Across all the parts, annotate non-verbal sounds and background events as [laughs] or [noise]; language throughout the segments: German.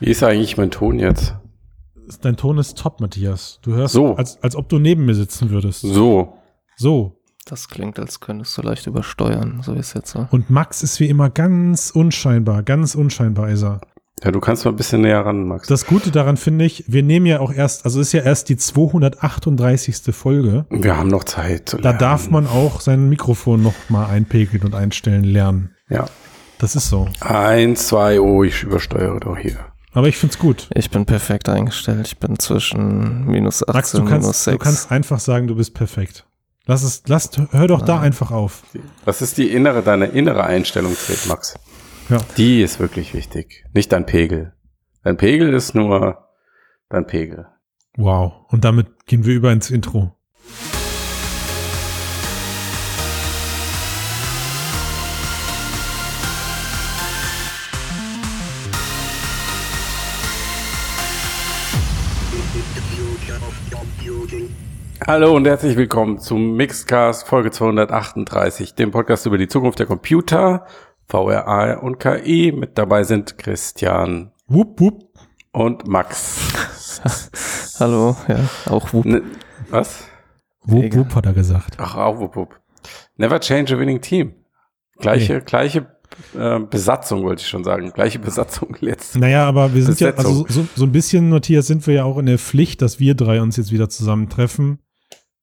Wie ist eigentlich mein Ton jetzt? Dein Ton ist top, Matthias. Du hörst, So. als, als ob du neben mir sitzen würdest. So. So. Das klingt, als könntest du leicht übersteuern, so ist jetzt so. Und Max ist wie immer ganz unscheinbar, ganz unscheinbar ist er. Ja, du kannst mal ein bisschen näher ran, Max. Das Gute daran finde ich, wir nehmen ja auch erst, also ist ja erst die 238. Folge. Wir haben noch Zeit. zu Da darf man auch sein Mikrofon noch mal einpegeln und einstellen lernen. Ja. Das ist so. Eins, zwei, oh, ich übersteuere doch hier. Aber ich find's gut. Ich bin perfekt eingestellt. Ich bin zwischen minus 18 Max, du und minus kannst, du 6. kannst einfach sagen, du bist perfekt. Lass es, lass, hör doch da einfach auf. Was ist die innere, deine innere Einstellung, Fred, Max? Ja. Die ist wirklich wichtig. Nicht dein Pegel. Dein Pegel ist nur dein Pegel. Wow. Und damit gehen wir über ins Intro. Hallo und herzlich willkommen zum Mixcast Folge 238, dem Podcast über die Zukunft der Computer, VRA und KI. Mit dabei sind Christian Wupp, wupp. und Max. [laughs] Hallo, ja, auch Wup. Ne, was? Wupp, wupp, hat er gesagt. Ach, auch wupp, wupp. Never change a winning team. Gleiche, gleiche äh, Besatzung wollte ich schon sagen. Gleiche Besatzung jetzt. Naja, aber wir sind ja, Besetzung. also so, so ein bisschen, Matthias, sind wir ja auch in der Pflicht, dass wir drei uns jetzt wieder zusammentreffen,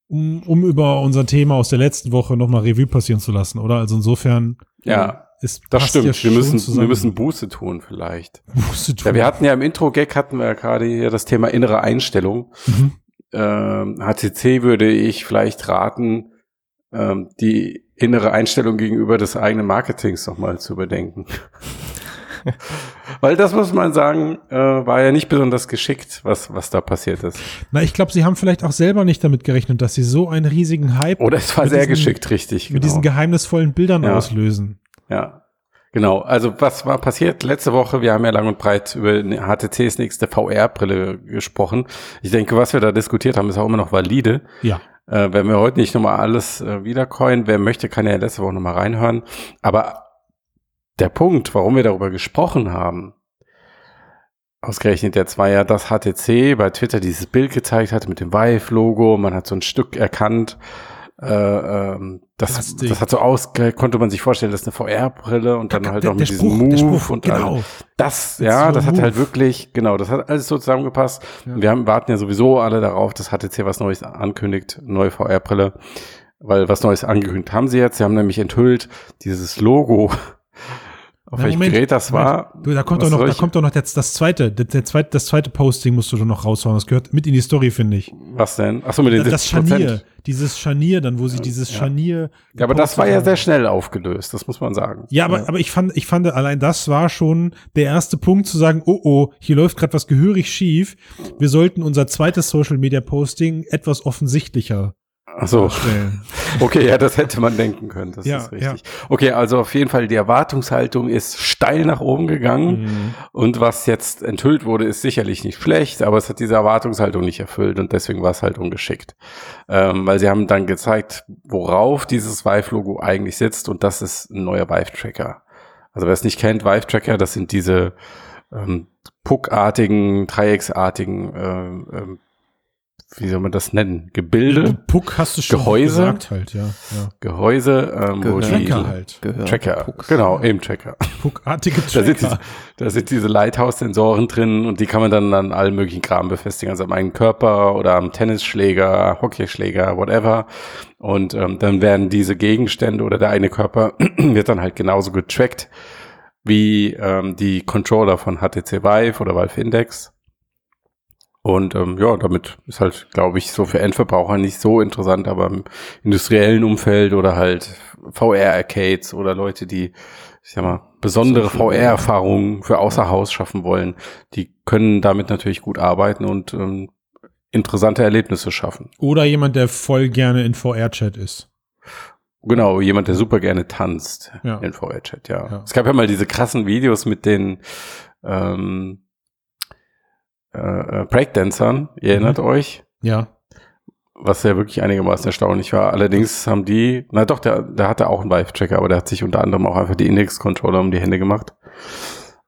um, um über unser Thema aus der letzten Woche nochmal Revue passieren zu lassen, oder? Also insofern Ja, ist das passt stimmt. ja wir müssen, wir müssen Buße tun vielleicht. Buße tun. Ja, wir hatten ja im Intro-Gag hatten wir ja gerade hier das Thema innere Einstellung. Mhm. Ähm, HTC würde ich vielleicht raten, ähm, die innere Einstellung gegenüber des eigenen Marketings nochmal zu überdenken. [laughs] [laughs] Weil das muss man sagen, äh, war ja nicht besonders geschickt, was, was da passiert ist. Na, ich glaube, sie haben vielleicht auch selber nicht damit gerechnet, dass sie so einen riesigen Hype Oder es war Mit sehr diesen- geschickt, richtig. mit genau. diesen geheimnisvollen Bildern Ja. auslösen. Ja, genau. Also was war passiert letzte Woche? Wir haben ja lang und breit über HTCs nächste VR-Brille gesprochen. Ich denke, was wir da diskutiert haben, ist auch immer noch valide. Ja. Äh, wenn wir heute nicht nochmal alles äh, wiedercoin, wer möchte, kann ja letzte Woche nochmal reinhören. Aber der Punkt, warum wir darüber gesprochen haben, ausgerechnet jetzt war ja, dass HTC bei Twitter dieses Bild gezeigt hat mit dem Vive-Logo. Man hat so ein Stück erkannt. Äh, ähm, das, Plastik. das hat so aus, konnte man sich vorstellen, das ist eine VR-Brille und dann halt der, noch der mit diesem Spruch, Move der Spruch, und genau. Das, ja, so das hat Move. halt wirklich, genau, das hat alles so zusammengepasst. Ja. Wir haben, warten ja sowieso alle darauf, dass HTC was Neues ankündigt, neue VR-Brille, weil was Neues angekündigt haben sie jetzt. Sie haben nämlich enthüllt dieses Logo, auf Na, welchem Moment, Gerät das war. Moment. Du, da kommt doch noch, da kommt doch noch das, das zweite, der, der zweite, das zweite Posting musst du doch noch raushauen. Das gehört mit in die Story, finde ich. Was denn? Achso, mit den Das 70%. Scharnier, dieses Scharnier dann, wo sie dieses Ja. Scharnier. Ja, aber das war ja haben. sehr schnell aufgelöst, das muss man sagen. Ja, aber, aber ich fand, ich fand, allein das war schon der erste Punkt zu sagen, oh oh, hier läuft gerade was gehörig schief. Wir sollten unser zweites Social Media Posting etwas offensichtlicher Achso, stellen. [laughs] okay, ja, das hätte man denken können, das Ja, ist richtig. Okay, also auf jeden Fall, die Erwartungshaltung ist steil nach oben gegangen. Mhm. Und was jetzt enthüllt wurde, ist sicherlich nicht schlecht, aber es hat diese Erwartungshaltung nicht erfüllt und deswegen war es halt ungeschickt. Ähm, weil sie haben dann gezeigt, worauf dieses Vive-Logo eigentlich sitzt und das ist ein neuer Vive-Tracker. Also wer es nicht kennt, Vive-Tracker, das sind diese ähm, puckartigen, dreiecksartigen, ähm, ähm, wie soll man das nennen? Gebilde, Puck hast du schon Gehäuse? gesagt halt, ja. ja. Gehäuse, ähm, wo Gehör. die Tracker halt. Gehör. Tracker, Pucks. genau, eben Tracker. Puckartige Da sind, diese, Tracker. da sind diese Lighthouse-Sensoren drin und die kann man dann an allen möglichen Kram befestigen, also am eigenen Körper oder am Tennisschläger, Hockeyschläger, whatever. Und ähm, dann werden diese Gegenstände oder der eigene Körper [clears throat] wird dann halt genauso getrackt wie ähm, die Controller von HTC Vive oder Valve Index. Und ähm, ja, damit ist halt, glaube ich, so für Endverbraucher nicht so interessant, aber im industriellen Umfeld oder halt VR-Arcades oder Leute, die, ich sag mal, besondere VR-Erfahrungen für außer Haus schaffen wollen, die können damit natürlich gut arbeiten und ähm, interessante Erlebnisse schaffen. Oder jemand, der voll gerne in VR-Chat ist. Genau, jemand, der super gerne tanzt Ja. in VR-Chat, ja. Ja. Es gab ja mal diese krassen Videos mit den ähm, äh, äh, Breakdancern, ihr erinnert Mhm. euch? Ja. was ja wirklich einigermaßen erstaunlich war. Allerdings haben die, na doch, der, der hatte auch einen Vive-Tracker, aber der hat sich unter anderem auch einfach die Index-Controller um die Hände gemacht.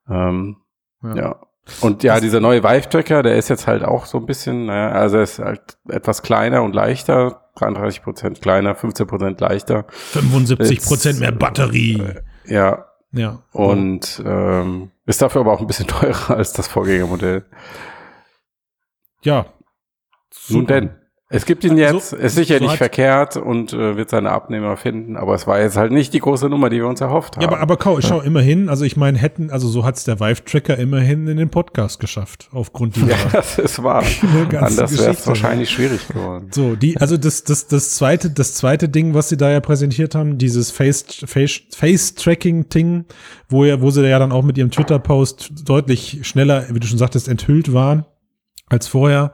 Ähm, Ja. Und ja, dieser neue Vive-Tracker, der ist jetzt halt auch so ein bisschen, naja, also er ist halt etwas kleiner und leichter, 33 Prozent kleiner, 15 Prozent leichter. 75 Prozent mehr Batterie. Ja. Ja. Und ähm, ist dafür aber auch ein bisschen [laughs] teurer als das Vorgängermodell. Ja. Nun denn. Es gibt ihn jetzt, So- ist sicher so nicht verkehrt und äh, wird seine Abnehmer finden, aber es war jetzt halt nicht die große Nummer, die wir uns erhofft haben. Ja, aber, aber Kau, schau immerhin, also ich meine, hätten, also so hat's der Vive-Tracker immerhin in den Podcast geschafft, aufgrund [laughs] dieser. ja, das ist wahr. [laughs] Anders wäre es wahrscheinlich schwierig geworden. So, die, also das, das, das zweite, das zweite Ding, was sie da ja präsentiert haben, dieses Face, Face, Face-Tracking-Ding, wo ja, wo sie ja dann auch mit ihrem Twitter-Post deutlich schneller, wie du schon sagtest, enthüllt waren als vorher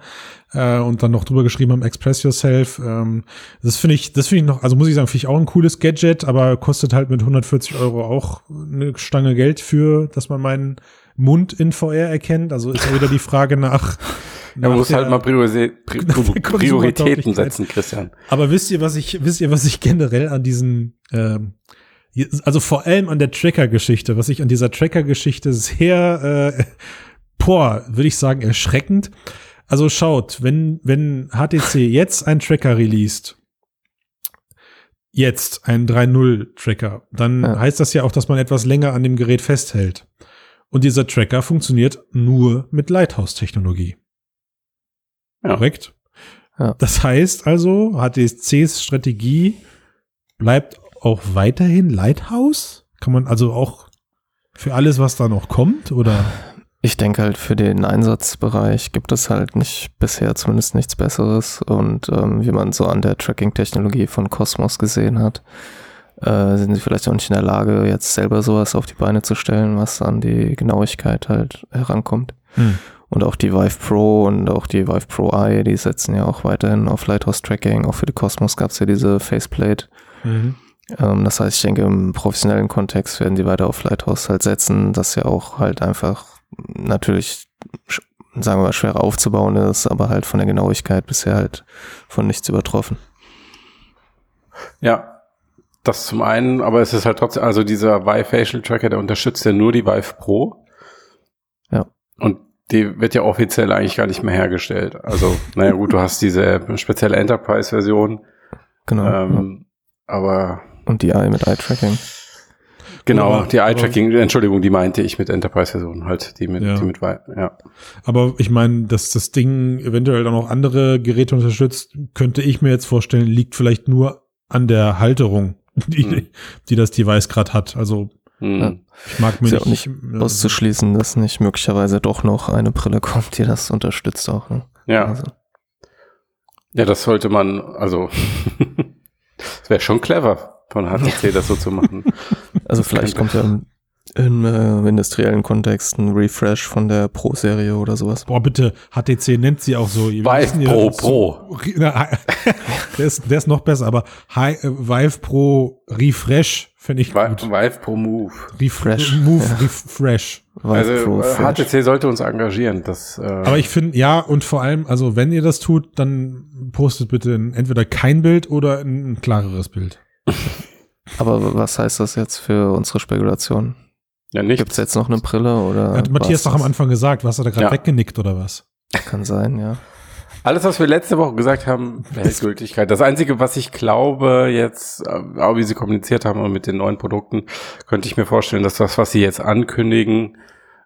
äh, und dann noch drüber geschrieben haben, Express Yourself. Ähm, das finde ich, das finde ich noch, also muss ich sagen, finde ich auch ein cooles Gadget, aber kostet halt mit 140 Euro auch eine Stange Geld für, dass man meinen Mund in VR erkennt. Also ist ja wieder die Frage nach. [laughs] Man nach muss der- halt mal Priorisi Pri [laughs] der Pri Prioritäten setzen, Christian. Aber wisst ihr, was ich, wisst ihr, was ich generell an diesen, ähm, also vor allem an der Tracker-Geschichte, was ich an dieser Tracker-Geschichte sehr, äh, boah, würde ich sagen, erschreckend. Also schaut, wenn, wenn HTC jetzt einen Tracker released, jetzt einen 3.0 Tracker, dann Ja. heißt das ja auch, dass man etwas länger an dem Gerät festhält. Und dieser Tracker funktioniert nur mit Lighthouse-Technologie. Ja. Korrekt? Ja. Das heißt also, HTCs Strategie bleibt auch weiterhin Lighthouse? Kann man also auch für alles, was da noch kommt, oder? Ich denke halt, für den Einsatzbereich gibt es halt nicht bisher zumindest nichts Besseres. Und ähm, wie man so an der Tracking-Technologie von Cosmos gesehen hat, äh, sind sie vielleicht auch nicht in der Lage, jetzt selber sowas auf die Beine zu stellen, was an die Genauigkeit halt herankommt. Hm. Und auch die Vive Pro und auch die Vive Pro Eye, die setzen ja auch weiterhin auf Lighthouse-Tracking. Auch für die Cosmos gab es ja diese Faceplate. Mhm. Ähm, das heißt, ich denke, im professionellen Kontext werden sie weiter auf Lighthouse halt setzen, das ja auch halt einfach natürlich, sagen wir mal, schwer aufzubauen ist, aber halt von der Genauigkeit bisher halt von nichts übertroffen. Ja, das zum einen, aber es ist halt trotzdem, also dieser Vive Facial Tracker, der unterstützt ja nur die Vive Pro. Ja. Und die wird ja offiziell eigentlich gar nicht mehr hergestellt. Also, [laughs] naja gut, du hast diese spezielle Enterprise-Version, Genau. ähm, aber Und die Eye mit Eye-Tracking. Genau, Aber- die Eye-Tracking, Entschuldigung, die meinte ich mit Enterprise-Version halt, die mit, Ja. die mit ja. Aber ich meine, dass das Ding eventuell dann auch andere Geräte unterstützt, könnte ich mir jetzt vorstellen, liegt vielleicht nur an der Halterung, [laughs] die, Hm. die das Device gerade hat. Also Hm. Ja. ich mag mir Ist ja auch nicht, nicht Auszuschließen, dass nicht möglicherweise doch noch eine Brille kommt, die das unterstützt auch. Ne? Ja. Also, Ja, das sollte man, also, [laughs] es wäre schon clever von HTC, [laughs] das so zu machen. also vielleicht kommt ja im, im äh, industriellen Kontext ein Refresh von der Pro-Serie oder sowas. Boah, bitte, HTC nennt sie auch so. Wir Vive ja, Pro so- Pro. Na, [laughs] der, ist, der ist noch besser, aber Hi, äh, Vive Pro Refresh finde ich Vi- gut. Vive Pro Move. Refresh. Fresh, Move ja. Refresh. Vive Also Pro äh, Fresh. HTC sollte uns engagieren. Das, äh, Aber ich finde, ja, und vor allem, also wenn ihr das tut, dann postet bitte entweder kein Bild oder ein klareres Bild. Aber was heißt das jetzt für unsere Spekulation? ja nicht. Gibt es jetzt noch eine Brille oder? Hat Matthias doch am? Anfang gesagt, was hat er gerade Ja. weggenickt oder was? Kann sein, ja. Alles, was wir letzte Woche gesagt haben, behält Gültigkeit. Das Einzige, was ich glaube jetzt, äh, auch wie sie kommuniziert haben und mit den neuen Produkten, könnte ich mir vorstellen, dass das, was sie jetzt ankündigen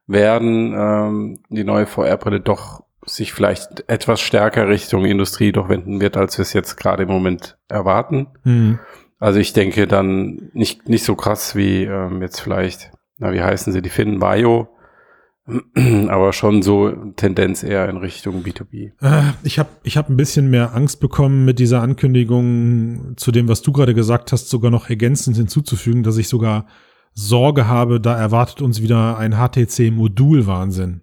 werden, ähm, die neue VR-Brille doch sich vielleicht etwas stärker Richtung Industrie doch wenden wird, als wir es jetzt gerade im Moment erwarten. Hm. Also ich denke dann nicht, nicht so krass wie ähm, jetzt vielleicht, na, wie heißen sie, die Finnen Bio, [clears throat] aber schon so Tendenz eher in Richtung B2B. Äh, Ich habe ich hab ein bisschen mehr Angst bekommen mit dieser Ankündigung zu dem, was du gerade gesagt hast, sogar noch ergänzend hinzuzufügen, dass ich sogar Sorge habe, da erwartet uns wieder ein HTC-Modul-Wahnsinn.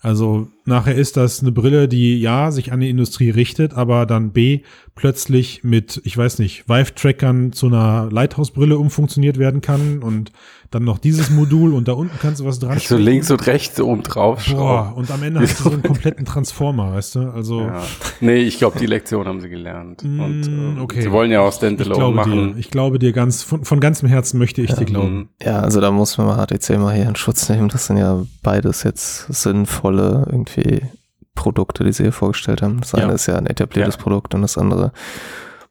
Also nachher ist das eine Brille, die ja sich an die Industrie richtet, aber dann B plötzlich mit, ich weiß nicht, Vive-Trackern zu einer Lighthouse-Brille umfunktioniert werden kann und dann noch dieses Modul und da unten kannst du was dran So links und rechts oben drauf. Boah, und am Ende hast du so einen [laughs] kompletten Transformer, weißt du? Also, Ja. Nee, ich glaube, die Lektion haben sie gelernt. Mm, und ähm, okay. sie wollen ja auch ich Standalone glaube machen. dir, ich glaube dir ganz, von, von ganzem Herzen möchte ich dir glauben. Mhm. Ja, also da muss man mal HTC mal hier in Schutz nehmen. Das sind ja beides jetzt sinnvolle irgendwie Produkte, die sie hier vorgestellt haben. Das eine Ja. ist ja ein etabliertes Ja. Produkt und das andere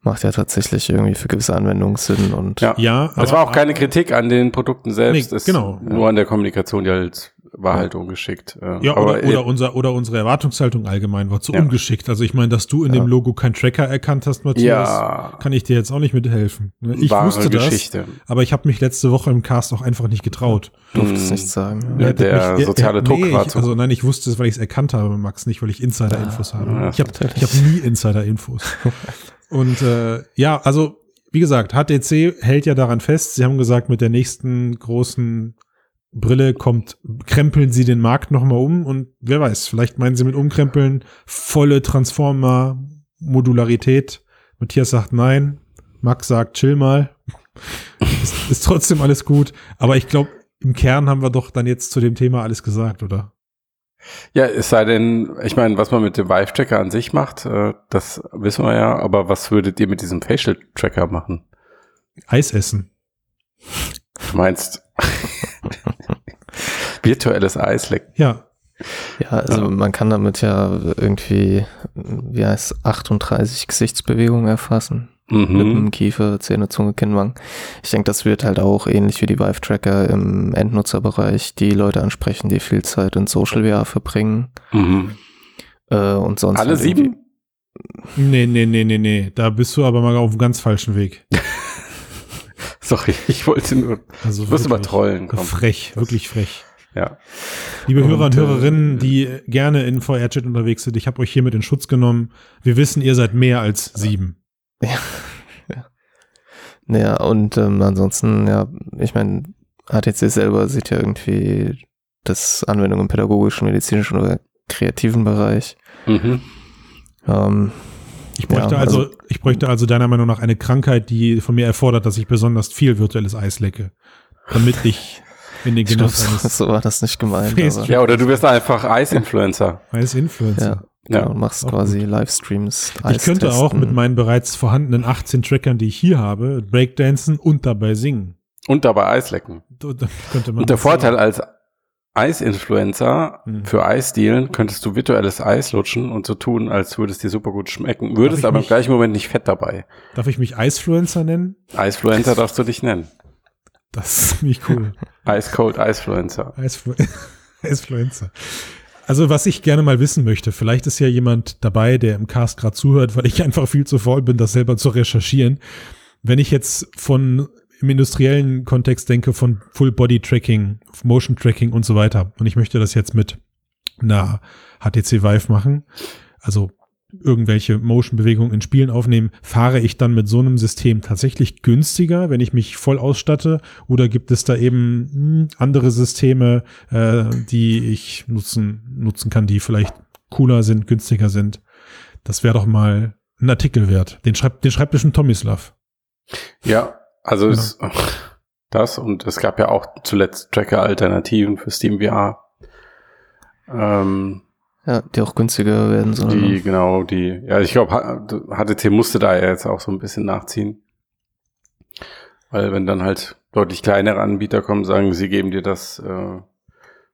macht ja tatsächlich irgendwie für gewisse Anwendungen Sinn und Ja. Ja, Es war auch keine Kritik an den Produkten selbst. Nee, es genau. Nur an der Kommunikation, die halt war halt ungeschickt. äh, Ja, aber oder, oder, unser, oder unsere Erwartungshaltung allgemein war zu Ja. ungeschickt. Also ich meine, dass du in Ja. dem Logo kein Tracker erkannt hast, Matthias, ja, kann ich dir jetzt auch nicht mithelfen. ne? Ich wahre wusste das, Geschichte. aber ich habe mich letzte Woche im Cast auch einfach nicht getraut. durfte es Mhm. nicht sagen. Hättet der ihr- soziale ihr- Druck nee, war ich, zu- Also nein, ich wusste es, weil ich es erkannt habe, Max, nicht, weil ich Insider-Infos habe. ja, ich habe ich hab nie Insider-Infos. [laughs] Und äh, ja, also wie gesagt, HTC hält ja daran fest. Sie haben gesagt, mit der nächsten großen Brille kommt, krempeln sie den Markt nochmal um und wer weiß, vielleicht meinen sie mit umkrempeln volle Transformer-Modularität. Matthias sagt nein, Max sagt chill mal. [laughs] ist, ist trotzdem alles gut, aber ich glaube, im Kern haben wir doch dann jetzt zu dem Thema alles gesagt, oder? Ja, es sei denn, ich meine, was man mit dem Vive-Tracker an sich macht, äh, das wissen wir ja, aber was würdet ihr mit diesem Facial-Tracker machen? Eis essen. Du meinst [laughs] virtuelles Eislecken? Ja, Ja, also man kann damit ja irgendwie, wie heißt 38 Gesichtsbewegungen erfassen. Mhm. Lippen, Kiefer, Zähne, Zunge, Kinnwangen. Ich denke, das wird halt auch ähnlich wie die Vive-Tracker im Endnutzerbereich die Leute ansprechen, die viel Zeit in Social VR verbringen. Mhm. Äh, und sonst Alle halt sieben? nee, nee, nee, nee, nee, da bist du aber mal auf dem ganz falschen Weg. [laughs] Sorry, [laughs] ich wollte nur, Also musste mal wirklich trollen, komm. Frech, wirklich frech. Ja. Liebe Und, Hörer und äh, Hörerinnen, die gerne in VR-Chat unterwegs sind, ich habe euch hiermit in Schutz genommen. Wir wissen, ihr seid mehr als sieben. Ja, und ähm, ansonsten, ja, ich meine, HTC selber sieht ja irgendwie das Anwendung im pädagogischen, medizinischen oder kreativen Bereich. Mhm. Ähm, Ich bräuchte, Ja, also, also- ich bräuchte also deiner Meinung nach eine Krankheit, die von mir erfordert, dass ich besonders viel virtuelles Eis lecke. Damit ich in den Genuss so, eines [laughs] so war das nicht gemeint. Ja, oder du wirst einfach Eis-Influencer. [laughs] Eis-Influencer. ja, Ja. machst quasi Livestreams. Ich könnte auch mit meinen bereits vorhandenen 18 Trackern, die ich hier habe, Breakdancen und dabei singen. Und dabei [laughs] könnte man Und der Vorteil als Eis-Influencer Hm. für Eisdealen könntest du virtuelles Eis lutschen und so tun, als würde es dir super gut schmecken. Würdest aber im mich- gleichen Moment nicht fett dabei. Darf ich mich Eisfluencer nennen? Eisfluencer darfst du dich nennen. Das ist ziemlich cool. Ice Cold Eisfluencer. Eisflu [laughs] Eisfluencer. Also was ich gerne mal wissen möchte, vielleicht ist ja jemand dabei, der im Cast gerade zuhört, weil ich einfach viel zu faul bin, das selber zu recherchieren. Wenn ich jetzt von im industriellen Kontext denke, von Full Body Tracking, Motion Tracking und so weiter, und ich möchte das jetzt mit einer HTC Vive machen, also irgendwelche Motion-Bewegungen in Spielen aufnehmen, fahre ich dann mit so einem System tatsächlich günstiger, wenn ich mich voll ausstatte? Oder gibt es da eben hm, andere Systeme, äh, die ich nutzen, nutzen kann, die vielleicht cooler sind, günstiger sind? Das wäre doch mal ein Artikel wert. Den schreibt, den schreibt bestimmt Tomislav. Ja, also es, [laughs] das und es gab ja auch zuletzt Tracker-Alternativen für Steam VR. Ähm, Ja, die auch günstiger werden sollen. die, ne? genau, die, ja, ich glaube, HTC musste da ja jetzt auch so ein bisschen nachziehen. Weil wenn dann halt deutlich kleinere Anbieter kommen, sagen, sie geben dir das äh,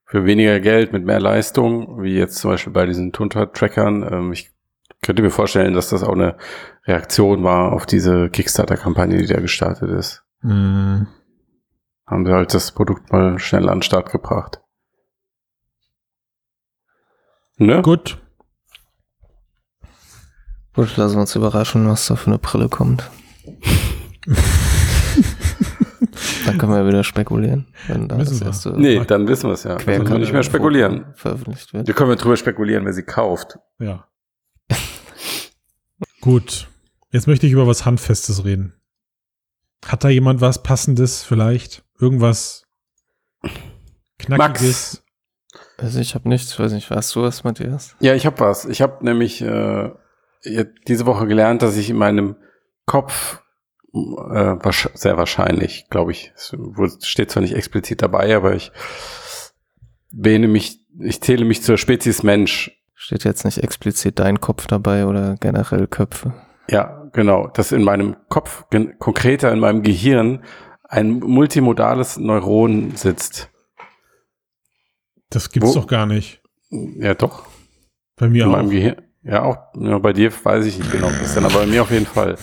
für weniger Geld mit mehr Leistung, wie jetzt zum Beispiel bei diesen Tunter-Trackern. Ähm, ich könnte mir vorstellen, dass das auch eine Reaktion war auf diese Kickstarter-Kampagne, die da gestartet ist. Hm. Haben sie halt das Produkt mal schnell an den Start gebracht. Ne? Gut. Gut, lassen wir uns überraschen, was da für eine Brille kommt. [laughs] Dann können wir ja wieder spekulieren, wenn da das erste Nee, dann wissen wir es ja. Dann wir nicht mehr spekulieren. Veröffentlicht wird. Wir können wir drüber spekulieren, wer sie kauft. Ja. Gut. Jetzt möchte ich über was Handfestes reden. Hat da jemand was Passendes vielleicht? Irgendwas Knackiges? Also ich habe nichts, ich weiß nicht, weißt du was, Matthias? Ja, ich habe was. Ich habe nämlich äh, diese Woche gelernt, dass ich in meinem Kopf äh, sehr wahrscheinlich, glaube ich, es steht zwar nicht explizit dabei, aber ich wähne mich, ich zähle mich zur Spezies Mensch. Steht jetzt nicht explizit dein Kopf dabei oder generell Köpfe? Ja, genau. Dass in meinem Kopf, konkreter in meinem Gehirn, ein multimodales Neuron sitzt. Das gibt's Wo? doch gar nicht. Ja, doch. Bei mir in auch. Meinem Gehirn. Ja, auch ja, bei dir weiß ich nicht genau, was denn, aber bei mir auf jeden Fall.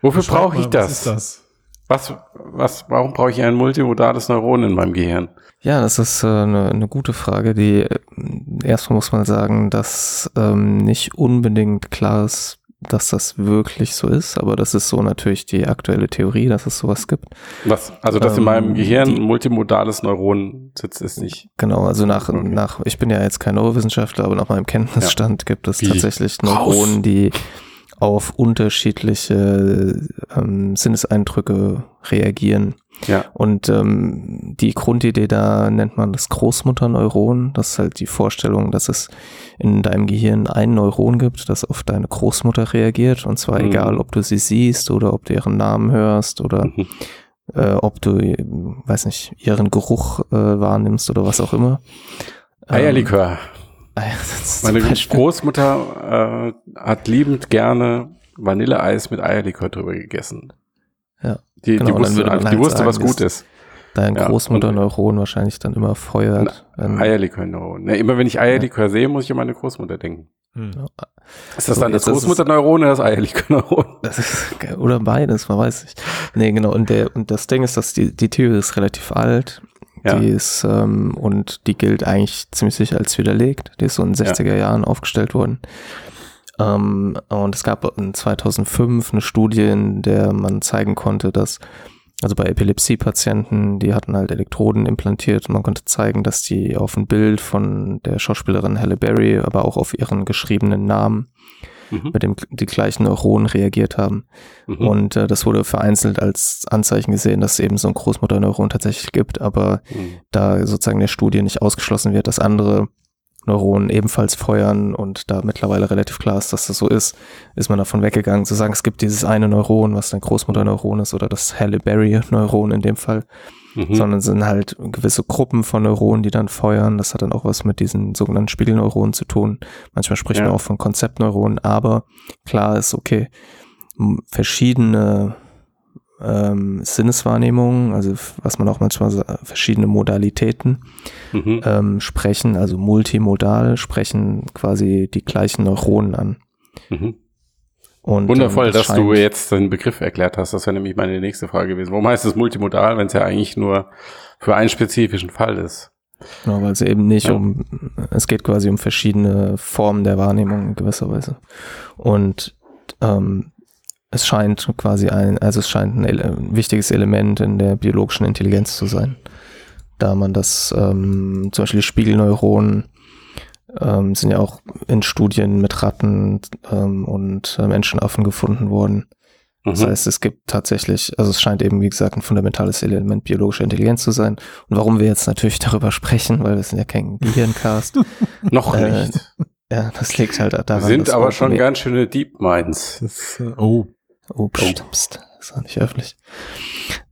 Wofür brauche ich das? Was ist das? Was, was, warum brauche ich ein multimodales Neuron in meinem Gehirn? Ja, das ist äh, eine, eine gute Frage. Die äh, erstmal muss man sagen, dass ähm, nicht unbedingt klar ist, dass das wirklich so ist, aber das ist so natürlich die aktuelle Theorie, dass es sowas gibt. Was? Also, dass ähm, in meinem Gehirn ein multimodales Neuron sitzt, ist nicht. Genau, also nach, okay. nach, ich bin ja jetzt kein Neurowissenschaftler, aber nach meinem Kenntnisstand ja. gibt es Wie? tatsächlich Neuronen, die auf unterschiedliche ähm, Sinneseindrücke reagieren. Ja. Und ähm, die Grundidee da nennt man das Großmutterneuron. Das ist halt die Vorstellung, dass es in deinem Gehirn ein Neuron gibt, das auf deine Großmutter reagiert. Und zwar mhm. egal, ob du sie siehst oder ob du ihren Namen hörst oder mhm. äh, ob du, weiß nicht, ihren Geruch äh, wahrnimmst oder was auch immer. Eierlikör. Ähm, [laughs] Meine Großmutter äh, hat liebend gerne Vanilleeis mit Eierlikör drüber gegessen. Ja. Die, genau, die wusste, also, die halt wusste was gut ist. Dein ja, Großmutterneuron wahrscheinlich dann immer feuert. Eierlikör-Neuron. Ne, immer wenn ich Eierlikör ja. sehe, muss ich an meine Großmutter denken. Hm. Ist das so, dann das Großmutterneuron oder das Eierlikör-Neuron? Oder beides, man weiß nicht. Nee, genau. Und, der, und das Ding ist, dass die, die Theorie ist relativ alt. Ja. Die ist, ähm, und die gilt eigentlich ziemlich sicher als widerlegt. Die ist so in den 60er Jahren aufgestellt worden. Ähm, und es gab in 2005 eine Studie, in der man zeigen konnte, dass also bei Epilepsie-Patienten, die hatten halt Elektroden implantiert und man konnte zeigen, dass die auf ein Bild von der Schauspielerin Halle Berry, aber auch auf ihren geschriebenen Namen mhm. mit dem die gleichen Neuronen reagiert haben. Mhm. Und äh, das wurde vereinzelt als Anzeichen gesehen, dass es eben so ein Großmutterneuron tatsächlich gibt, aber mhm. da sozusagen der Studie nicht ausgeschlossen wird, dass andere Neuronen ebenfalls feuern und da mittlerweile relativ klar ist, dass das so ist, ist man davon weggegangen zu sagen, es gibt dieses eine Neuron, was dein Großmutterneuron ist oder das Halle Berry-Neuron in dem Fall, mhm. sondern es sind halt gewisse Gruppen von Neuronen, die dann feuern. Das hat dann auch was mit diesen sogenannten Spiegelneuronen zu tun. Manchmal spricht ja. man auch von Konzeptneuronen, aber klar ist, okay, verschiedene ähm, Sinneswahrnehmungen, also was man auch manchmal sagt, verschiedene Modalitäten mhm. ähm, sprechen, also multimodal sprechen quasi die gleichen Neuronen an. Mhm. Und, Wundervoll, ähm, das dass du jetzt den Begriff erklärt hast. Das wäre nämlich meine nächste Frage gewesen. Warum heißt es multimodal, wenn es ja eigentlich nur für einen spezifischen Fall ist? Genau, weil es eben nicht ja. um, es geht quasi um verschiedene Formen der Wahrnehmung in gewisser Weise. Und ähm, es scheint quasi ein, also es scheint ein, ein, wichtiges Element in der biologischen Intelligenz zu sein. Da man das, ähm, zum Beispiel Spiegelneuronen ähm, sind ja auch in Studien mit Ratten ähm, und äh, Menschenaffen gefunden worden. Mhm. Das heißt, es gibt tatsächlich, also es scheint eben, wie gesagt, ein fundamentales Element biologischer Intelligenz zu sein. Und warum wir jetzt natürlich [laughs] darüber sprechen, weil wir sind ja kein Gehirncast. [laughs] Noch äh, nicht. Ja, das liegt halt daran. Sind aber schon ganz schöne Deep Minds. Das, äh, oh. Oh, pst, pst, ist auch nicht öffentlich.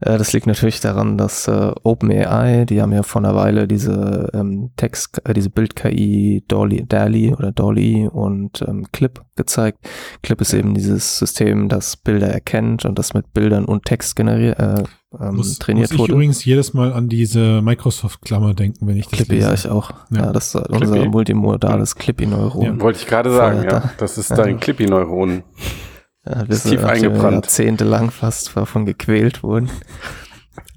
Äh, das liegt natürlich daran, dass äh, OpenAI, die haben ja vor einer Weile diese ähm, Text, äh, diese Bild-KI Dolly, DALI oder Dolly und ähm, Clip gezeigt. Clip ist eben dieses System, das Bilder erkennt und das mit Bildern und Text generiert, äh, ähm, muss, trainiert muss ich wurde. übrigens jedes Mal an diese Microsoft-Klammer denken, wenn ich das Clippy, lese. ja, ich auch. Ja, ja das ist Clippy. unser multimodales Clippy-Neuron. Ja, wollte ich gerade sagen, ja. Das ist dein Clippy-Neuron. Ja, wir sind tief eingebrannt. Jahrzehntelang fast davon gequält wurden.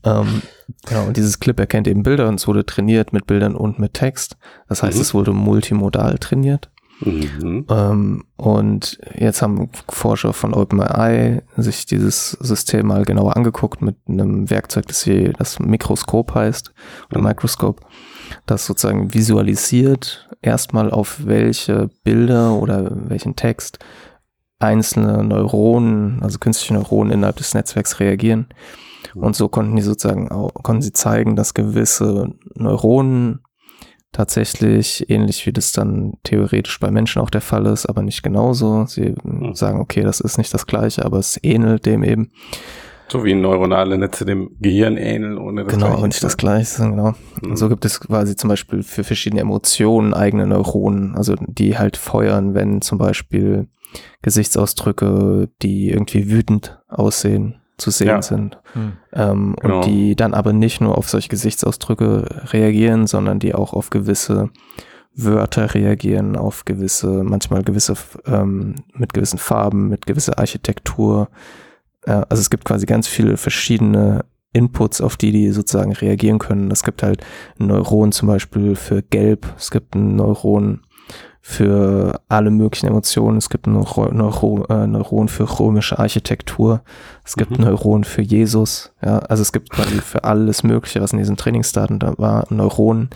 ähm, genau, und dieses Clip erkennt eben Bilder und es wurde trainiert mit Bildern und mit Text. Das heißt, mhm. es wurde multimodal trainiert. Mhm. Ähm, und jetzt haben Forscher von OpenAI sich dieses System mal genauer angeguckt mit einem Werkzeug, das hier das Mikroskop heißt oder mhm. Mikroskop, das sozusagen visualisiert erstmal auf welche Bilder oder welchen Text einzelne Neuronen, also künstliche Neuronen innerhalb des Netzwerks reagieren. Und so konnten die sozusagen auch, konnten sie zeigen, dass gewisse Neuronen tatsächlich ähnlich wie das dann theoretisch bei Menschen auch der Fall ist, aber nicht genauso. Sie Hm. sagen, okay, das ist nicht das gleiche, aber es ähnelt dem eben. So wie neuronale Netze dem Gehirn ähneln, ohne das genau, nicht das gleiche. sind, Genau. Mhm. So gibt es quasi zum Beispiel für verschiedene Emotionen eigene Neuronen, also die halt feuern, wenn zum Beispiel Gesichtsausdrücke, die irgendwie wütend aussehen, zu sehen Ja. sind. Hm. Ähm, Genau. Und die dann aber nicht nur auf solche Gesichtsausdrücke reagieren, sondern die auch auf gewisse Wörter reagieren, auf gewisse, manchmal gewisse, ähm, mit gewissen Farben, mit gewisser Architektur. Äh, also es gibt quasi ganz viele verschiedene Inputs, auf die die sozusagen reagieren können. Es gibt halt ein Neuron zum Beispiel für Gelb, es gibt ein Neuron für alle möglichen Emotionen, es gibt Neuro Neuro äh, Neuron für römische Architektur, es gibt Mhm. ein Neuron für Jesus, ja, also es gibt quasi [laughs] für alles Mögliche, was in diesen Trainingsdaten da war, Neuronen.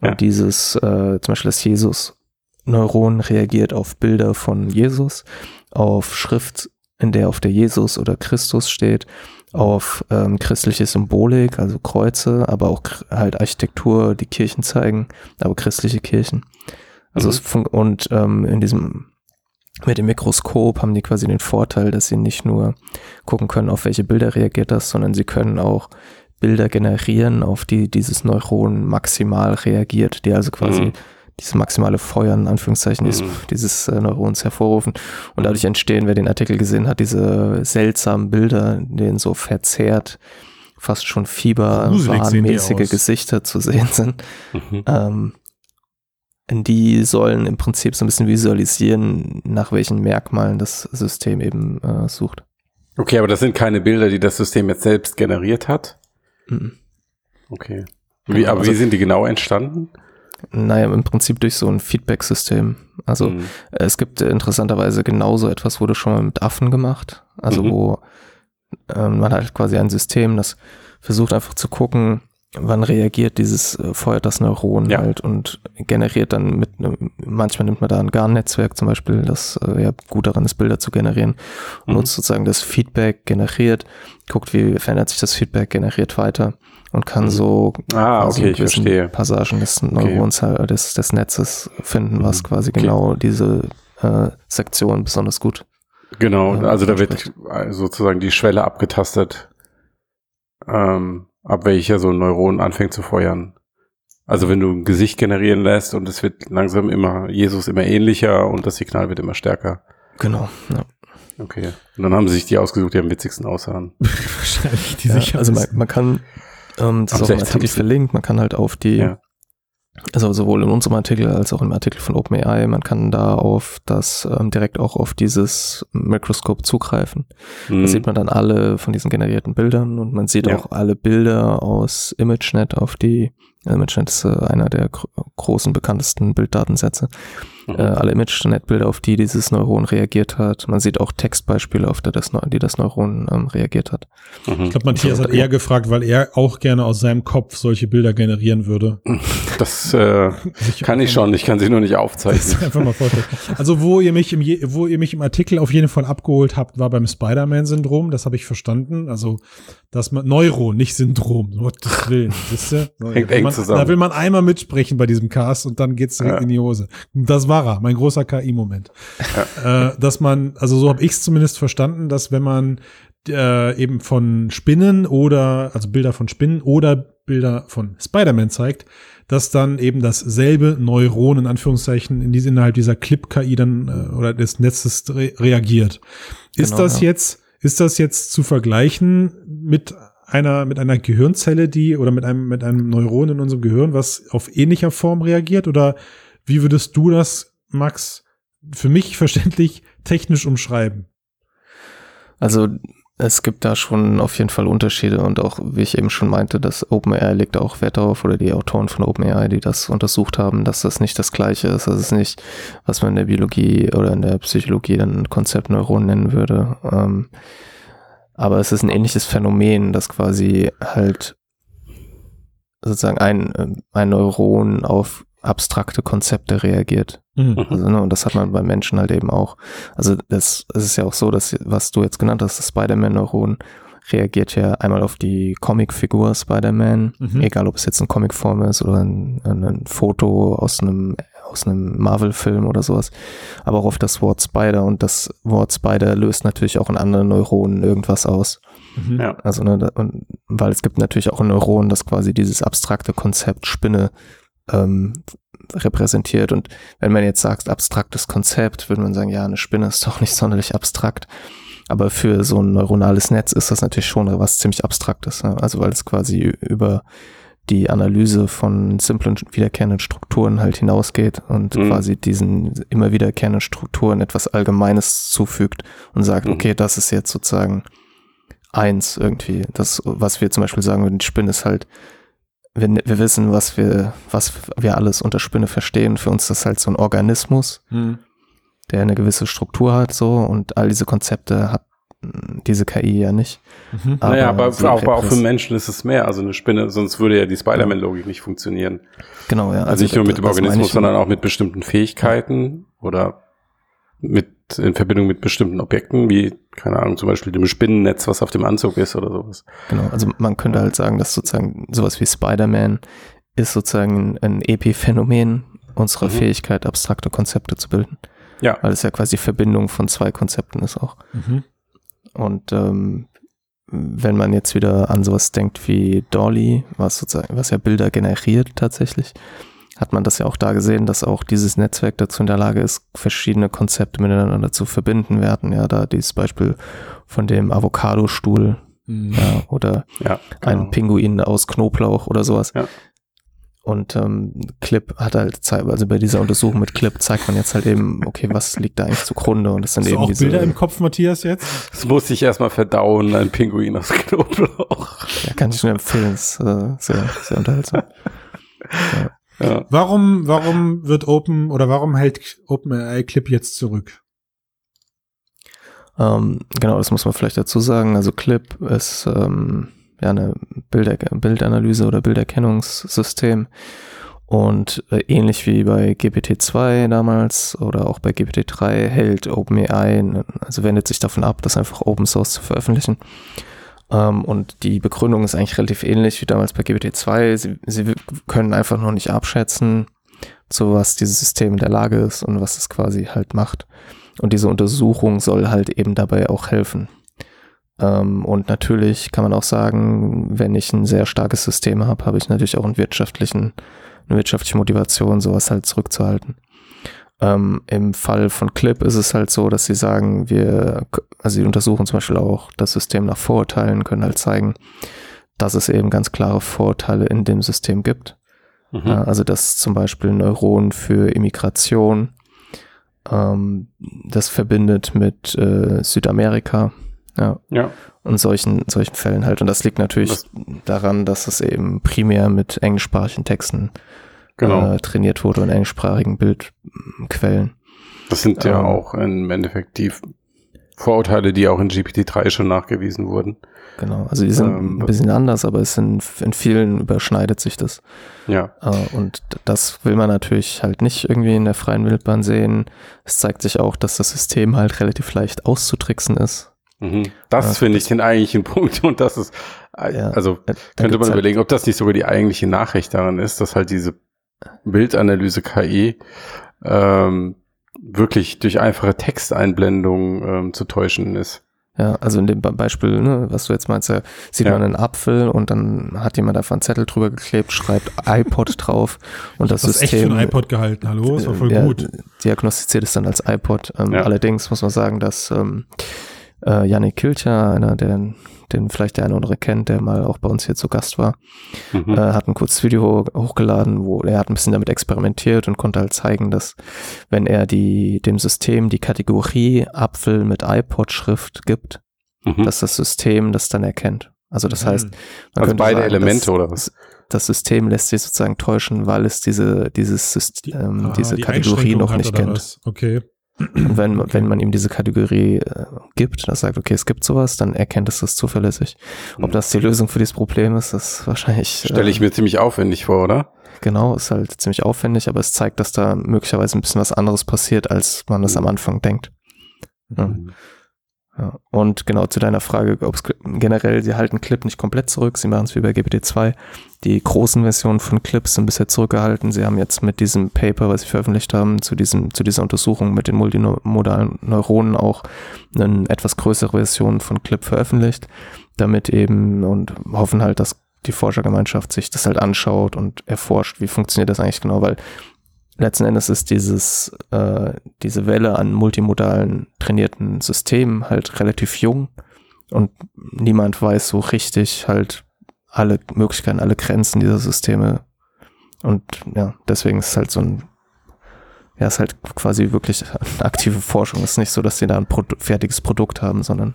Und Ja. dieses, äh, zum Beispiel das Jesus-Neuron reagiert auf Bilder von Jesus, auf Schrift, in der auf der Jesus oder Christus steht, auf ähm, christliche Symbolik, also Kreuze, aber auch halt Architektur, die Kirchen zeigen, aber christliche Kirchen. Also Mhm. und ähm, in diesem mit dem Mikroskop haben die quasi den Vorteil, dass sie nicht nur gucken können, auf welche Bilder reagiert das, sondern sie können auch Bilder generieren, auf die dieses Neuron maximal reagiert, die also quasi Mhm. dieses maximale Feuern, in Anführungszeichen, dieses, Mhm. dieses äh, Neurons hervorrufen. Und dadurch entstehen, wer den Artikel gesehen hat, diese seltsamen Bilder, in denen so verzerrt, fast schon fieberwahnmäßige. Gesichter zu sehen sind. Mhm. Ähm, die sollen im Prinzip so ein bisschen visualisieren, nach welchen Merkmalen das System eben äh, sucht. Okay, aber das sind keine Bilder, die das System jetzt selbst generiert hat. Mhm. Okay. Wie, aber also- wie sind die genau entstanden? Naja, im Prinzip durch so ein Feedback-System. Also Mhm. es gibt interessanterweise genauso etwas, wurde schon mal mit Affen gemacht. Also Mhm. wo ähm, man halt quasi ein System, das versucht einfach zu gucken, wann reagiert dieses, äh, feuert das Neuron Ja. halt und generiert dann mit, einem- manchmal nimmt man da ein GAN-Netzwerk zum Beispiel, das äh, ja gut daran ist, Bilder zu generieren und Mhm. nutzt sozusagen das Feedback, generiert, guckt, wie verändert sich das Feedback, generiert weiter und kann Mhm. so Ah, okay. Passagen des Neurons, halt, des, des Netzes finden, was Mhm. quasi Okay. genau diese äh, Sektion besonders gut. Genau, Ja, also da wird äh, sozusagen die Schwelle abgetastet, ähm, ab welcher so ein Neuron anfängt zu feuern. Also wenn du ein Gesicht generieren lässt und es wird langsam immer, Jesus immer ähnlicher und das Signal wird immer stärker. Genau. Ja. Okay. Und dann haben sie sich die ausgesucht, die am witzigsten aussahen. [laughs] Wahrscheinlich die Ja, sicher also man, man kann, ähm, das ist auch 16. Artikel verlinkt, man kann halt auf die, Ja. Also sowohl in unserem Artikel als auch im Artikel von OpenAI, man kann da auf das, ähm, direkt auch auf dieses Mikroskop zugreifen. Da Mhm. sieht man dann alle von diesen generierten Bildern und man sieht Ja. auch alle Bilder aus ImageNet, auf die ImageNet ist äh, einer der gro großen, bekanntesten Bilddatensätze. Mhm. Äh, alle ImageNet-Bilder, auf die dieses Neuron reagiert hat. Man sieht auch Textbeispiele, auf die das, Neu- die das Neuron ähm, reagiert hat. Mhm. Ich glaube, Matthias hat eher gefragt, weil er auch gerne aus seinem Kopf solche Bilder generieren würde. Das äh, kann ich schon, ich kann sie nur nicht aufzeichnen. einfach mal vorstellen. Also wo ihr mich im wo ihr mich im Artikel auf jeden Fall abgeholt habt, war beim Spider-Man-Syndrom. Das habe ich verstanden. Also das man Neuron, nicht Syndrom. Gottes Willen, wisst ihr? Hängt Da will eng man, zusammen. Da will man einmal mitsprechen bei diesem Cast und dann geht's direkt Ja. in die Hose. Das war er, mein großer KI-Moment. Äh, dass man, also so habe ich es zumindest verstanden, dass wenn man äh, eben von Spinnen oder, also Bilder von Spinnen oder Bilder von Spider-Man zeigt, dass dann eben dasselbe Neuron in Anführungszeichen in diese, innerhalb dieser Clip-KI dann äh, oder des Netzes re reagiert. Ist Genau, das ja. jetzt, ist das jetzt zu vergleichen mit einer, mit einer Gehirnzelle, die oder mit einem, mit einem Neuron in unserem Gehirn, was auf ähnlicher Form reagiert? Oder wie würdest du das, Max, für mich [laughs] verständlich technisch umschreiben? Also es gibt da schon auf jeden Fall Unterschiede und auch, wie ich eben schon meinte, dass OpenAI legt auch Wert darauf oder die Autoren von OpenAI, die das untersucht haben, dass das nicht das gleiche ist. Das ist nicht, was man in der Biologie oder in der Psychologie dann Konzeptneuron nennen würde. Ähm, aber es ist ein ähnliches Phänomen, dass quasi halt sozusagen ein, äh, ein Neuron auf abstrakte Konzepte reagiert. Mhm. Also, ne, und das hat man bei Menschen halt eben auch. Also das es ist ja auch so, dass was du jetzt genannt hast, das Spider-Man-Neuron reagiert ja einmal auf die Comicfigur Spider-Man, Mhm. egal ob es jetzt eine Comicform ist oder ein, ein, ein Foto aus einem aus einem Marvel-Film oder sowas, aber auch auf das Wort Spider und das Wort Spider löst natürlich auch in anderen Neuronen irgendwas aus. Mhm. Ja. Also, ne, da- und, weil es gibt natürlich auch ein Neuron, das quasi dieses abstrakte Konzept Spinne ähm, repräsentiert. Und wenn man jetzt sagt, abstraktes Konzept, würde man sagen, ja, eine Spinne ist [laughs] doch nicht sonderlich abstrakt. Aber für so ein neuronales Netz ist das natürlich schon was ziemlich Abstraktes. Ne? Also weil es quasi über die Analyse von simplen wiederkehrenden Strukturen halt hinausgeht und Mhm. quasi diesen immer wiederkehrenden Strukturen etwas Allgemeines zufügt und sagt, Mhm. okay, das ist jetzt sozusagen eins irgendwie. Das, was wir zum Beispiel sagen würden, die Spinne ist halt, wir, wir wissen, was wir, was wir alles unter Spinne verstehen. Für uns ist das halt so ein Organismus, Mhm. der eine gewisse Struktur hat, so, und all diese Konzepte hat mh, diese KI ja nicht. Mhm. naja, aber, sie auch, aber auch für Menschen ist es mehr. Also eine Spinne, sonst würde ja die Spider-Man-Logik nicht funktionieren. Genau, ja. Also, nicht nur mit dem Organismus, sondern auch mit bestimmten Fähigkeiten oder mit in Verbindung mit bestimmten Objekten, wie, keine Ahnung, zum Beispiel dem Spinnennetz, was auf dem Anzug ist oder sowas. Genau, also man könnte halt sagen, dass sozusagen sowas wie Spider-Man ist sozusagen ein Epiphänomen unserer Mhm. Fähigkeit, abstrakte Konzepte zu bilden. Ja. Weil es ja quasi Verbindung von zwei Konzepten ist auch. Mhm. Und ähm, wenn man jetzt wieder an sowas denkt wie Dolly, was sozusagen, was ja Bilder generiert tatsächlich, hat man das ja auch da gesehen, dass auch dieses Netzwerk dazu in der Lage ist, verschiedene Konzepte miteinander zu verbinden. Wir hatten ja da dieses Beispiel von dem Avocadostuhl Mhm. ja, oder Ja. ein genau. Pinguin aus Knoblauch oder sowas. Ja. Und ähm, Clip hat halt, also bei dieser Untersuchung mit Clip zeigt man jetzt halt eben, okay, was liegt da eigentlich zugrunde? Und das sind Hast du eben auch diese, Bilder im Kopf, Matthias, jetzt? Das musste ich erstmal verdauen, ein Pinguin aus Knoblauch. ja, kann ich nur empfehlen, ist äh, sehr, sehr unterhaltsam. [laughs] Ja. Warum, warum wird Open oder warum hält OpenAI Clip jetzt zurück? Ähm, genau, das muss man vielleicht dazu sagen. Also Clip ist ähm, ja eine Bilder Bildanalyse oder Bilderkennungssystem. Und äh, ähnlich wie bei GPT-2 damals oder auch bei GPT-3 hält OpenAI, also wendet sich davon ab, das einfach Open Source zu veröffentlichen. Ähm, und die Begründung ist eigentlich relativ ähnlich wie damals bei GPT-2. Sie, sie können einfach noch nicht abschätzen, zu was dieses System in der Lage ist und was es quasi halt macht. Und diese Untersuchung soll halt eben dabei auch helfen. Ähm, und natürlich kann man auch sagen, wenn ich ein sehr starkes System habe, habe ich natürlich auch einen wirtschaftlichen, eine wirtschaftliche Motivation, sowas halt zurückzuhalten. Ähm, Im Fall von Clip ist es halt so, dass sie sagen, wir, also sie untersuchen zum Beispiel auch das System nach Vorurteilen, können halt zeigen, dass es eben ganz klare Vorurteile in dem System gibt. Mhm. Also dass zum Beispiel Neuron für Immigration ähm, das verbindet mit äh, Südamerika. Ja, ja. und solchen, solchen Fällen halt. Und das liegt natürlich Das- daran, dass es eben primär mit englischsprachigen Texten Genau. äh, trainiert wurde und englischsprachigen Bildquellen. Das sind ja ähm, auch im Endeffekt die Vorurteile, die auch in GPT-3 schon nachgewiesen wurden. Genau. Also die sind Ähm, ein bisschen anders, aber es sind in vielen überschneidet sich das. Ja. Äh, Und das will man natürlich halt nicht irgendwie in der freien Wildbahn sehen. Es zeigt sich auch, dass das System halt relativ leicht auszutricksen ist. Mhm. Das Ja, finde ich den eigentlichen [laughs] Punkt und das ist, äh, Ja, also Da könnte man halt, überlegen, ob das nicht sogar die eigentliche Nachricht daran ist, dass halt diese Bildanalyse KI ähm, wirklich durch einfache Texteinblendungen ähm, zu täuschen ist. Ja, also in dem Be- Beispiel, ne, was du jetzt meinst, da sieht Ja. man einen Apfel und dann hat jemand einfach einen Zettel drüber geklebt, schreibt iPod [laughs] drauf und das Das ist echt für System ein iPod gehalten. Hallo, das war voll ja, gut. diagnostiziert es dann als iPod. Ähm, Ja. Allerdings muss man sagen, dass ähm, äh, Yannick Kilcher, einer der den vielleicht der eine oder andere kennt, der mal auch bei uns hier zu Gast war, Mhm. äh, hat ein kurzes Video hochgeladen, wo er hat ein bisschen damit experimentiert und konnte halt zeigen, dass wenn er die, dem System die Kategorie Apfel mit iPod-Schrift gibt, Mhm. dass das System das dann erkennt. Also das heißt, man also könnte beide sagen, Elemente dass oder was? Das System lässt sich sozusagen täuschen, weil es diese, dieses System, ähm, Aha, diese die Kategorie noch nicht kennt. was? Okay. Und wenn, Okay. wenn man ihm diese Kategorie äh, gibt, das sagt, okay, es gibt sowas, dann erkennt es das zuverlässig. Ob Mhm. das die Lösung für dieses Problem ist, ist wahrscheinlich. Stelle ich äh, mir ziemlich aufwendig vor, oder? Genau, ist halt ziemlich aufwendig, aber es zeigt, dass da möglicherweise ein bisschen was anderes passiert, als man es am Anfang denkt. Ja. Mhm. Ja. Und genau zu deiner Frage, ob es generell, sie halten Clip nicht komplett zurück, sie machen es wie bei GPT-2. Die großen Versionen von Clips sind bisher zurückgehalten. Sie haben jetzt mit diesem Paper, was sie veröffentlicht haben, zu, diesem, zu dieser Untersuchung mit den multimodalen Neuronen auch eine etwas größere Version von Clip veröffentlicht, damit eben und hoffen halt, dass die Forschergemeinschaft sich das halt anschaut und erforscht, wie funktioniert das eigentlich genau, weil letzten Endes ist dieses, äh, diese Welle an multimodalen trainierten Systemen halt relativ jung und niemand weiß so richtig halt alle Möglichkeiten, alle Grenzen dieser Systeme. Und ja, deswegen ist es halt so ein, ja, ist halt quasi wirklich [laughs] aktive Forschung. Es ist nicht so, dass sie da ein Produ fertiges Produkt haben, sondern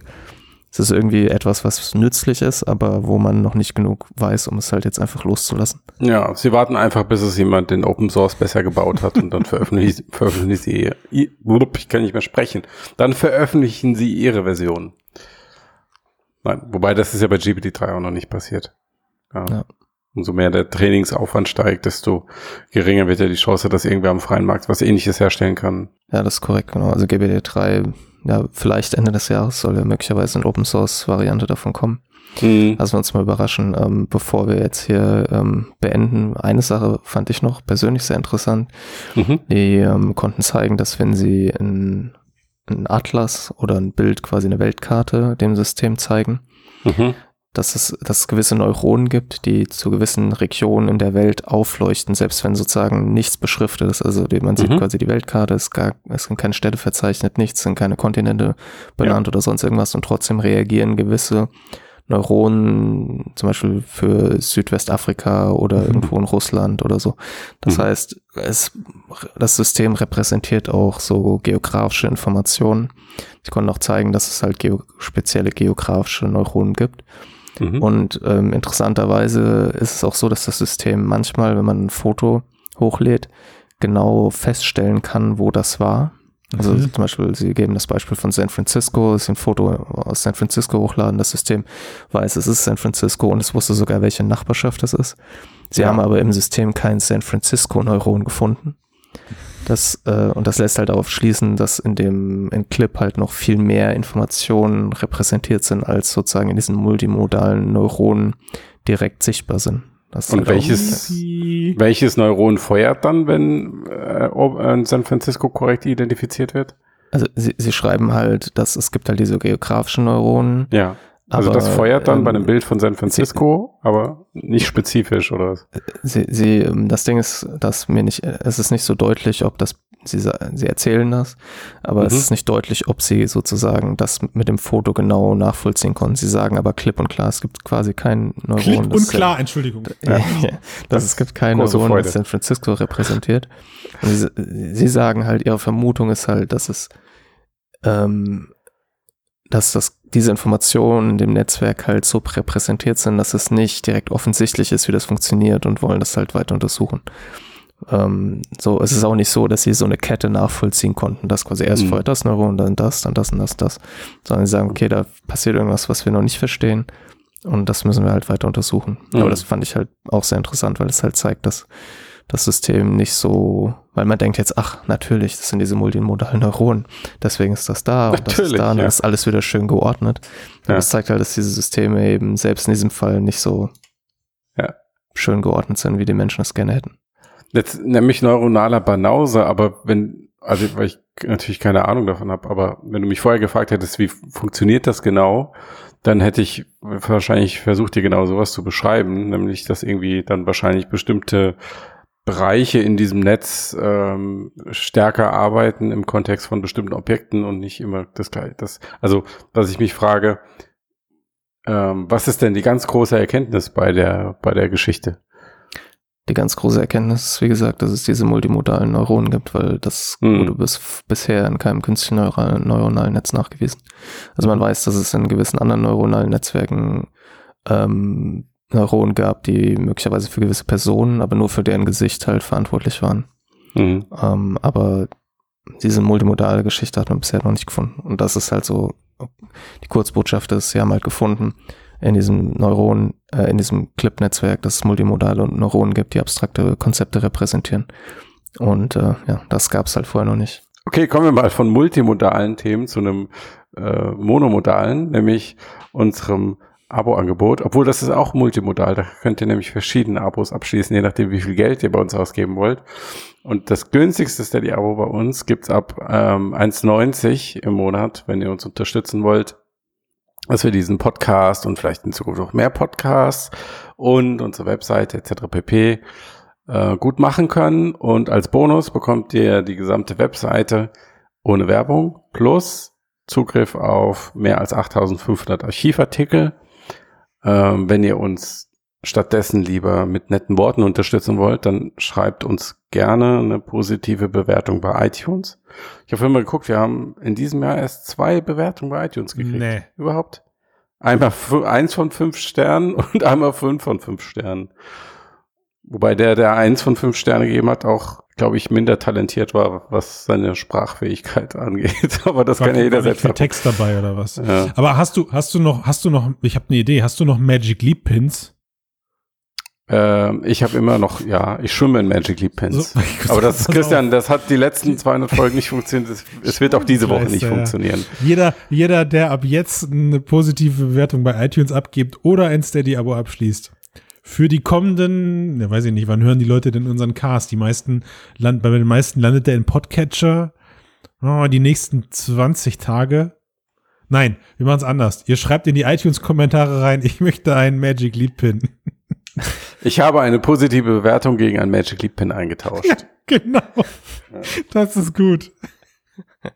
es ist irgendwie etwas, was nützlich ist, aber wo man noch nicht genug weiß, um es halt jetzt einfach loszulassen. Ja, sie warten einfach, bis es jemand den Open Source besser gebaut hat und dann veröffentlichen, [laughs] veröffentlichen sie, ich kann nicht mehr sprechen, dann veröffentlichen sie ihre Version. Nein, wobei das ist ja bei GPT-3 auch noch nicht passiert. Ja. ja. Umso mehr der Trainingsaufwand steigt, desto geringer wird ja die Chance, dass irgendwer am freien Markt was ähnliches herstellen kann. Ja, das ist korrekt, genau. Also GPT-3 ja, vielleicht Ende des Jahres soll ja möglicherweise eine Open Source Variante davon kommen. Mhm. Lassen wir uns mal überraschen. Ähm, bevor wir jetzt hier ähm, beenden, eine Sache fand ich noch persönlich sehr interessant. Mhm. Die ähm, konnten zeigen, dass wenn sie ein, ein Atlas oder ein Bild, quasi eine Weltkarte dem System zeigen, mhm dass es, dass es gewisse Neuronen gibt, die zu gewissen Regionen in der Welt aufleuchten, selbst wenn sozusagen nichts beschriftet ist. Also man mhm. sieht quasi die Weltkarte, es, gar, es sind keine Städte verzeichnet, nichts, sind keine Kontinente benannt ja. oder sonst irgendwas und trotzdem reagieren gewisse Neuronen zum Beispiel für Südwestafrika oder mhm. irgendwo in Russland oder so. Das mhm. heißt, es, das System repräsentiert auch so geografische Informationen. Sie konnten auch zeigen, dass es halt geo spezielle geografische Neuronen gibt. Mhm. Und ähm, interessanterweise ist es auch so, dass das System manchmal, wenn man ein Foto hochlädt, genau feststellen kann, wo das war. Also mhm. zum Beispiel, Sie geben das Beispiel von San Francisco, Sie ein Foto aus San Francisco hochladen, das System weiß, es ist San Francisco und es wusste sogar, welche Nachbarschaft es ist. Sie ja. haben aber im System kein San Francisco-Neuron gefunden. Das, äh, und das lässt halt darauf schließen, dass in dem in Clip halt noch viel mehr Informationen repräsentiert sind, als sozusagen in diesen multimodalen Neuronen direkt sichtbar sind. Das und welches, welches Neuron feuert dann, wenn äh, San Francisco korrekt identifiziert wird? Also sie, sie schreiben halt, dass es gibt halt diese geografischen Neuronen. Ja. Also aber, das feuert dann ähm, bei einem Bild von San Francisco, sie, aber nicht spezifisch, oder was? Sie, sie, ähm, das Ding ist, dass mir nicht, es ist nicht so deutlich, ob das, sie, sie erzählen das, aber mhm. es ist nicht deutlich, ob sie sozusagen das mit dem Foto genau nachvollziehen konnten. Sie sagen aber klipp und klar, es gibt quasi kein Neuron. Klipp und klar, ja, Entschuldigung. [laughs] Ja, ja, dass es gibt kein Neuron, Freude. das San Francisco repräsentiert. Sie, sie, sagen halt, ihre Vermutung ist halt, dass es ähm, dass das, diese Informationen in dem Netzwerk halt so repräsentiert sind, dass es nicht direkt offensichtlich ist, wie das funktioniert und wollen das halt weiter untersuchen. Ähm, so, es ist auch nicht so, dass sie so eine Kette nachvollziehen konnten, dass quasi erst mhm. vorher das Neuron, dann das, dann das und das, das, sondern sie sagen, okay, da passiert irgendwas, was wir noch nicht verstehen und das müssen wir halt weiter untersuchen. Mhm. Aber das fand ich halt auch sehr interessant, weil es halt zeigt, dass das System nicht so, weil man denkt jetzt, ach, natürlich, das sind diese multimodalen Neuronen, deswegen ist das da und das ist da und ja. ist alles wieder schön geordnet. Ja. Das zeigt halt, dass diese Systeme eben selbst in diesem Fall nicht so ja. schön geordnet sind, wie die Menschen es gerne hätten. Jetzt nämlich neuronaler Banause, aber wenn, also weil ich natürlich keine Ahnung davon habe, aber wenn du mich vorher gefragt hättest, wie funktioniert das genau, dann hätte ich wahrscheinlich versucht, dir genau sowas zu beschreiben, nämlich dass irgendwie dann wahrscheinlich bestimmte Bereiche in diesem Netz ähm, stärker arbeiten im Kontext von bestimmten Objekten und nicht immer das gleiche. Das, also, was ich mich frage, ähm, was ist denn die ganz große Erkenntnis bei der, bei der Geschichte? Die ganz große Erkenntnis ist, wie gesagt, dass es diese multimodalen Neuronen gibt, weil das hm. wurde bis, bisher in keinem künstlichen neuronalen Netz nachgewiesen. Also man weiß, dass es in gewissen anderen neuronalen Netzwerken ähm, Neuronen gab, die möglicherweise für gewisse Personen, aber nur für deren Gesicht halt verantwortlich waren. Mhm. Ähm, aber diese multimodale Geschichte hat man bisher noch nicht gefunden. Und das ist halt so, die Kurzbotschaft ist, sie haben halt gefunden, in diesem Neuron, äh, in diesem Clip-Netzwerk, dass es multimodale Neuronen gibt, die abstrakte Konzepte repräsentieren. Und äh, ja, das gab es halt vorher noch nicht. Okay, kommen wir mal von multimodalen Themen zu einem äh, monomodalen, nämlich unserem Abo-Angebot. Obwohl das ist auch multimodal. Da könnt ihr nämlich verschiedene Abos abschließen, je nachdem, wie viel Geld ihr bei uns ausgeben wollt. Und das günstigste Steady-Abo bei uns gibt's ab ähm, 1,90 im Monat, wenn ihr uns unterstützen wollt, dass wir diesen Podcast und vielleicht in Zukunft noch mehr Podcasts und unsere Webseite etc. pp. Äh, gut machen können. Und als Bonus bekommt ihr die gesamte Webseite ohne Werbung plus Zugriff auf mehr als 8500 Archivartikel. Ähm, wenn ihr uns stattdessen lieber mit netten Worten unterstützen wollt, dann schreibt uns gerne eine positive Bewertung bei iTunes. Ich habe immer geguckt, wir haben in diesem Jahr erst zwei Bewertungen bei iTunes gekriegt. Nee. Überhaupt. Einmal eins von fünf Sternen [laughs] und einmal fünf von fünf Sternen. Wobei der, der eins von fünf Sterne gegeben hat, auch, glaube ich, minder talentiert war, was seine Sprachfähigkeit [laughs] angeht. Aber das kann ja jeder War selbst viel. Text dabei oder was? Ja. Aber hast du, hast du noch, hast du noch, ich habe eine Idee, hast du noch Magic Leap Pins? Ähm, ich habe immer noch, ja, ich schwimme in Magic Leap Pins. So, [laughs] Aber das, pass Christian, das hat die letzten 200 Folgen nicht funktioniert. Es, es wird auch diese Woche nicht ja. funktionieren. Jeder, jeder, der ab jetzt eine positive Bewertung bei iTunes abgibt oder ein Steady-Abo abschließt, für die kommenden, ne, weiß ich nicht, wann hören die Leute denn unseren Cast? Die meisten, land, bei den meisten landet der in Podcatcher. Oh, die nächsten 20 Tage. Nein, wir machen es anders. Ihr schreibt in die iTunes-Kommentare rein, ich möchte einen Magic Leap Pin. Ich habe eine positive Bewertung gegen ein Magic Leap Pin eingetauscht. [laughs] genau. Das ist gut.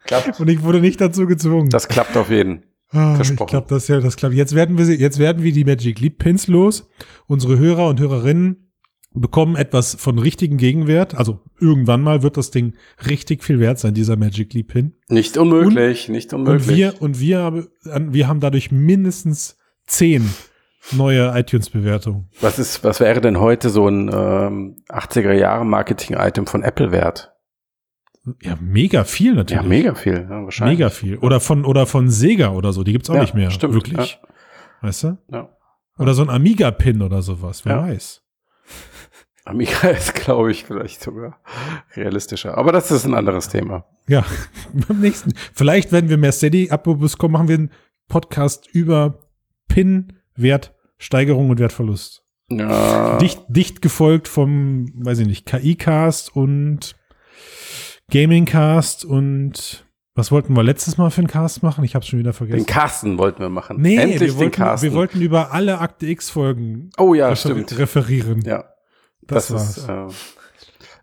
Klappt. Und ich wurde nicht dazu gezwungen. Das klappt auf jeden. Ah, Versprochen. Ich glaube, das ja, das klappt. Jetzt werden wir sie, jetzt werden wir die Magic Leap Pins los. Unsere Hörer und Hörerinnen bekommen etwas von richtigen Gegenwert. Also irgendwann mal wird das Ding richtig viel wert sein, dieser Magic Leap Pin. Nicht unmöglich, nicht unmöglich. Und wir, und wir, haben- wir haben dadurch mindestens zehn neue iTunes-Bewertungen. was ist, was wäre denn heute so ein ähm, 80er Jahre Marketing-Item von Apple wert? Ja, mega viel natürlich. Ja, mega viel, ja, wahrscheinlich. Mega viel. Oder von, oder von Sega oder so. Die gibt's auch Ja, nicht mehr. stimmt, Wirklich. Weißt du? Ja. Oder so ein Amiga-Pin oder sowas. Wer Ja. weiß. Amiga [laughs] ist, glaube ich, vielleicht sogar realistischer. Aber das ist ein anderes Thema. Ja, [laughs] beim nächsten. Vielleicht, wenn wir mehr Steady-Abos bekommen, machen wir einen Podcast über PIN, Wertsteigerung und Wertverlust. Ja, Dicht, dicht gefolgt vom, weiß ich nicht, KI-Cast und Gaming-Cast und was wollten wir letztes Mal für einen Cast machen? Ich habe schon wieder den vergessen. Carsten wollten wir machen. nee, Endlich wir den wollten, Carsten. wir wollten über alle Akte X-Folgen oh ja, stimmt. referieren. Ja, das, das, war's. ist. Äh,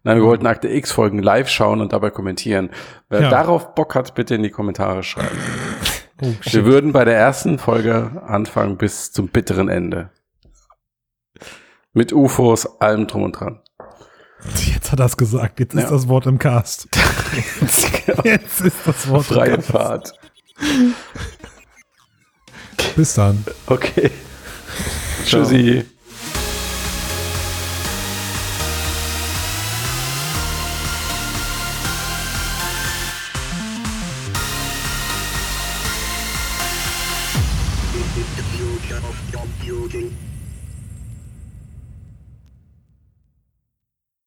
nein, wir wollten Akte X Folgen live schauen und dabei kommentieren. Wer Ja. darauf Bock hat, bitte in die Kommentare schreiben. oh, Wir shit. würden bei der ersten Folge anfangen bis zum bitteren Ende. Mit UFOs, allem drum und dran. Jetzt hat er es gesagt. Jetzt Ja. [laughs] ist das Wort im Cast. Jetzt ist das Wort Freie im Cast. Fahrt. Bis dann. Okay. Ciao. Tschüssi.